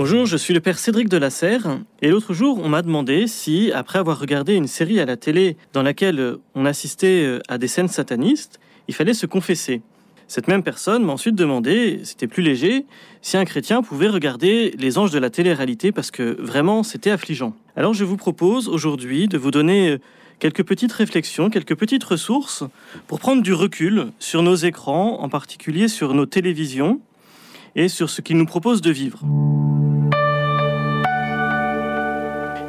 Bonjour, je suis le père Cédric de la Serre et l'autre jour on m'a demandé si, après avoir regardé une série à la télé dans laquelle on assistait euh, à des scènes satanistes, il fallait se confesser. Cette même personne m'a ensuite demandé, c'était plus léger, si un chrétien pouvait regarder les anges de la télé-réalité parce que vraiment c'était affligeant. Alors je vous propose aujourd'hui de vous donner euh, quelques petites réflexions, quelques petites ressources pour prendre du recul sur nos écrans, en particulier sur nos télévisions et sur ce qu'ils nous proposent de vivre.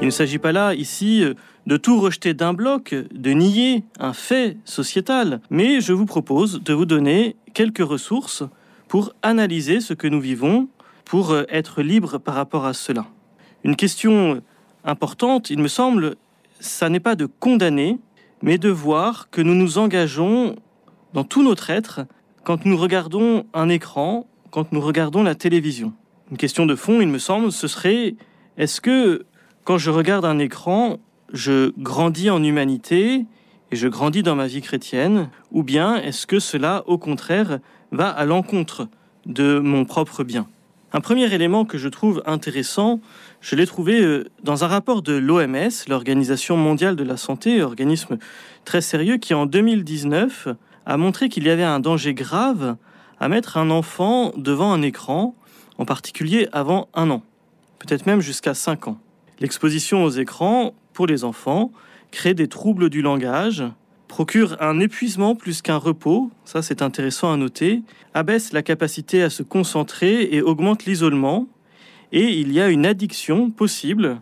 Il ne s'agit pas là, ici, de tout rejeter d'un bloc, de nier un fait sociétal, mais je vous propose de vous donner quelques ressources pour analyser ce que nous vivons, pour être libre par rapport à cela. Une question importante, il me semble, ça n'est pas de condamner, mais de voir que nous nous engageons dans tout notre être quand nous regardons un écran, quand nous regardons la télévision. Une question de fond, il me semble, ce serait est-ce que quand je regarde un écran, je grandis en humanité et je grandis dans ma vie chrétienne, ou bien est-ce que cela, au contraire, va à l'encontre de mon propre bien? Un premier élément que je trouve intéressant, je l'ai trouvé euh, dans un rapport de l'OMS, l'Organisation mondiale de la santé, organisme très sérieux, qui en 2019 a montré qu'il y avait un danger grave à mettre un enfant devant un écran, en particulier avant un an, peut-être même jusqu'à cinq ans. L'exposition aux écrans pour les enfants crée des troubles du langage, procure un épuisement plus qu'un repos, ça c'est intéressant à noter, abaisse la capacité à se concentrer et augmente l'isolement, et il y a une addiction possible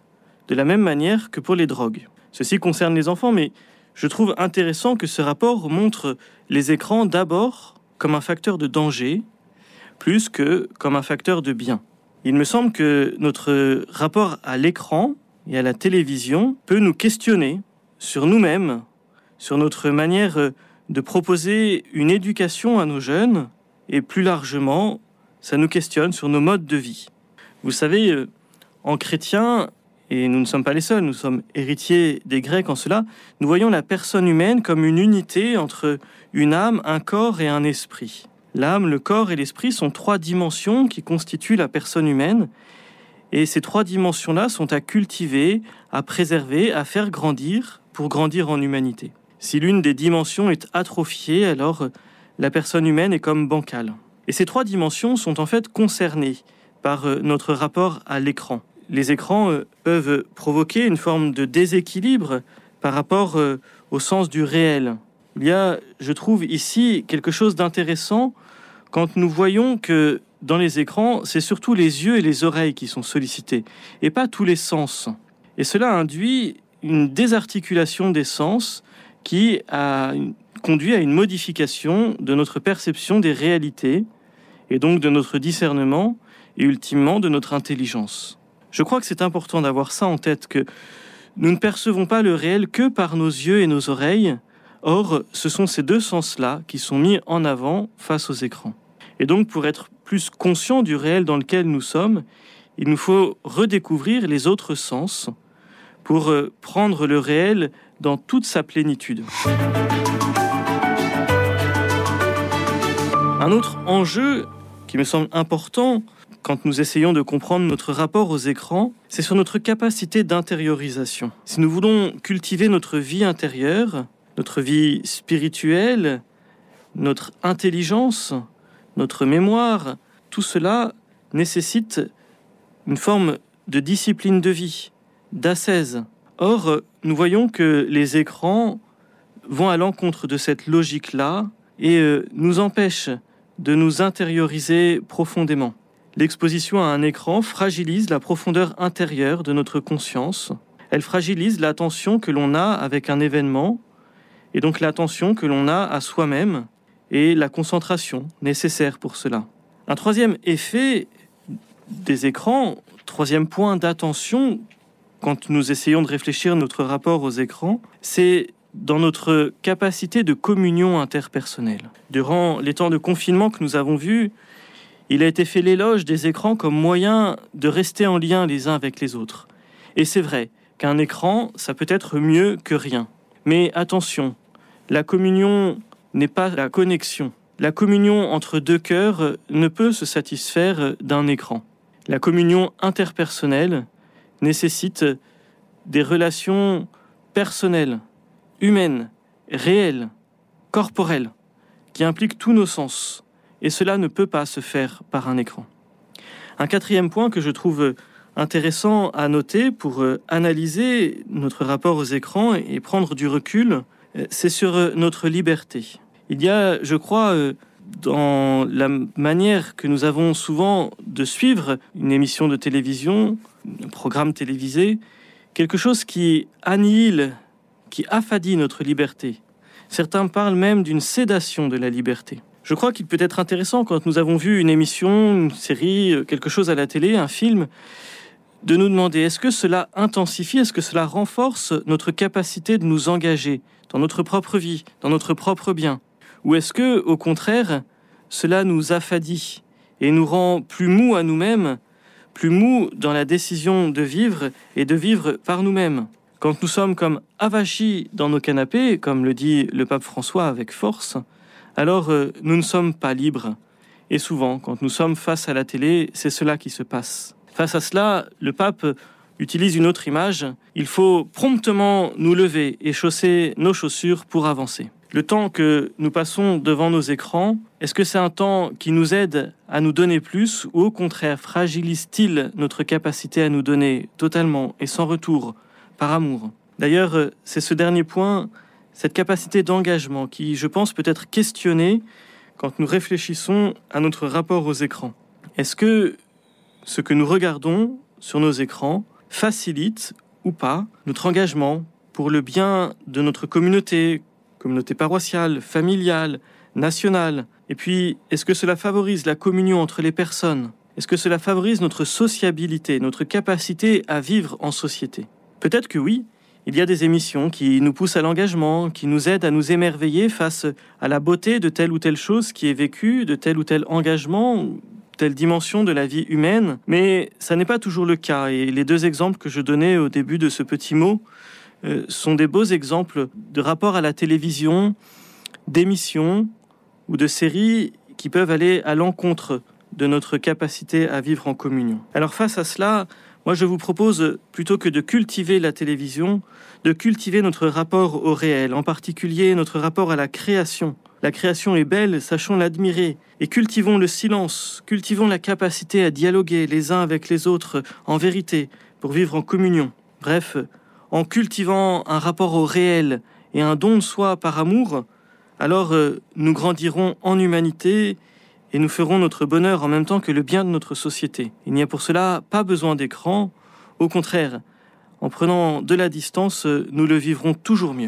de la même manière que pour les drogues. Ceci concerne les enfants, mais je trouve intéressant que ce rapport montre les écrans d'abord comme un facteur de danger, plus que comme un facteur de bien. Il me semble que notre rapport à l'écran et à la télévision peut nous questionner sur nous-mêmes, sur notre manière de proposer une éducation à nos jeunes, et plus largement, ça nous questionne sur nos modes de vie. Vous savez, euh, en chrétien, et nous ne sommes pas les seuls, nous sommes héritiers des Grecs en cela, nous voyons la personne humaine comme une unité entre une âme, un corps et un esprit. L'âme, le corps et l'esprit sont trois dimensions qui constituent la personne humaine. Et ces trois dimensions-là sont à cultiver, à préserver, à faire grandir pour grandir en humanité. Si l'une des dimensions est atrophiée, alors la personne humaine est comme bancale. Et ces trois dimensions sont en fait concernées par euh, notre rapport à l'écran. Les écrans euh, peuvent provoquer une forme de déséquilibre par rapport euh, au sens du réel. Il y a, je trouve, ici quelque chose d'intéressant quand nous voyons que dans les écrans, c'est surtout les yeux et les oreilles qui sont sollicités, et pas tous les sens. Et cela induit une désarticulation des sens qui a conduit à une modification de notre perception des réalités, et donc de notre discernement, et ultimement de notre intelligence. Je crois que c'est important d'avoir ça en tête, que nous ne percevons pas le réel que par nos yeux et nos oreilles, Or, ce sont ces deux sens-là qui sont mis en avant face aux écrans. Et donc, pour être plus conscient du réel dans lequel nous sommes, il nous faut redécouvrir les autres sens pour euh, prendre le réel dans toute sa plénitude. Un autre enjeu qui me semble important quand nous essayons de comprendre notre rapport aux écrans, c'est sur notre capacité d'intériorisation. Si nous voulons cultiver notre vie intérieure, notre vie spirituelle, notre intelligence, notre mémoire, tout cela nécessite une forme de discipline de vie, d'ascèse. Or, nous voyons que les écrans vont à l'encontre de cette logique-là et euh, nous empêchent de nous intérioriser profondément. L'exposition à un écran fragilise la profondeur intérieure de notre conscience. Elle fragilise l'attention que l'on a avec un événement et donc l'attention que l'on a à soi-même et la concentration nécessaire pour cela. Un troisième effet des écrans, troisième point d'attention quand nous essayons de réfléchir notre rapport aux écrans, c'est dans notre capacité de communion interpersonnelle. Durant les temps de confinement que nous avons vus, il a été fait l'éloge des écrans comme moyen de rester en lien les uns avec les autres. Et c'est vrai qu'un écran, ça peut être mieux que rien. Mais attention, la communion n'est pas la connexion. La communion entre deux cœurs ne peut se satisfaire d'un écran. La communion interpersonnelle nécessite des relations personnelles, humaines, réelles, corporelles, qui impliquent tous nos sens. Et cela ne peut pas se faire par un écran. Un quatrième point que je trouve intéressant à noter pour euh, analyser notre rapport aux écrans et prendre du recul, c'est sur euh, notre liberté. Il y a, je crois, dans la manière que nous avons souvent de suivre une émission de télévision, un programme télévisé, quelque chose qui annihile, qui affadit notre liberté. Certains parlent même d'une sédation de la liberté. Je crois qu'il peut être intéressant quand nous avons vu une émission, une série, quelque chose à la télé, un film, de nous demander est-ce que cela intensifie, est-ce que cela renforce notre capacité de nous engager dans notre propre vie, dans notre propre bien? Ou est-ce que, au contraire, cela nous affadit et nous rend plus mous à nous-mêmes, plus mous dans la décision de vivre et de vivre par nous-mêmes? Quand nous sommes comme avachis dans nos canapés, comme le dit le pape François avec force, alors euh, nous ne sommes pas libres. Et souvent, quand nous sommes face à la télé, c'est cela qui se passe. Face à cela, le pape utilise une autre image. Il faut promptement nous lever et chausser nos chaussures pour avancer. Le temps que nous passons devant nos écrans, est-ce que c'est un temps qui nous aide à nous donner plus ou au contraire fragilise-t-il notre capacité à nous donner totalement et sans retour par amour? D'ailleurs, c'est ce dernier point, cette capacité d'engagement qui, je pense, peut être questionnée quand nous réfléchissons à notre rapport aux écrans. Est-ce que ce que nous regardons sur nos écrans facilite ou pas notre engagement pour le bien de notre communauté, communauté paroissiale, familiale, nationale Et puis, est-ce que cela favorise la communion entre les personnes? Est-ce que cela favorise notre sociabilité, notre capacité à vivre en société? Peut-être que oui. Il y a des émissions qui nous poussent à l'engagement, qui nous aident à nous émerveiller face à la beauté de telle ou telle chose qui est vécue, de tel ou tel engagement, telle dimension de la vie humaine, mais ça n'est pas toujours le cas. Et les deux exemples que je donnais au début de ce petit mot euh, sont des beaux exemples de rapport à la télévision, d'émissions ou de séries qui peuvent aller à l'encontre de notre capacité à vivre en communion. Alors face à cela, moi je vous propose, plutôt que de cultiver la télévision, de cultiver notre rapport au réel, en particulier notre rapport à la création, la création est belle, sachons l'admirer, et cultivons le silence, cultivons la capacité à dialoguer les uns avec les autres en vérité, pour vivre en communion. Bref, en cultivant un rapport au réel et un don de soi par amour, alors euh, nous grandirons en humanité et nous ferons notre bonheur en même temps que le bien de notre société. Il n'y a pour cela pas besoin d'écran, au contraire, en prenant de la distance, nous le vivrons toujours mieux.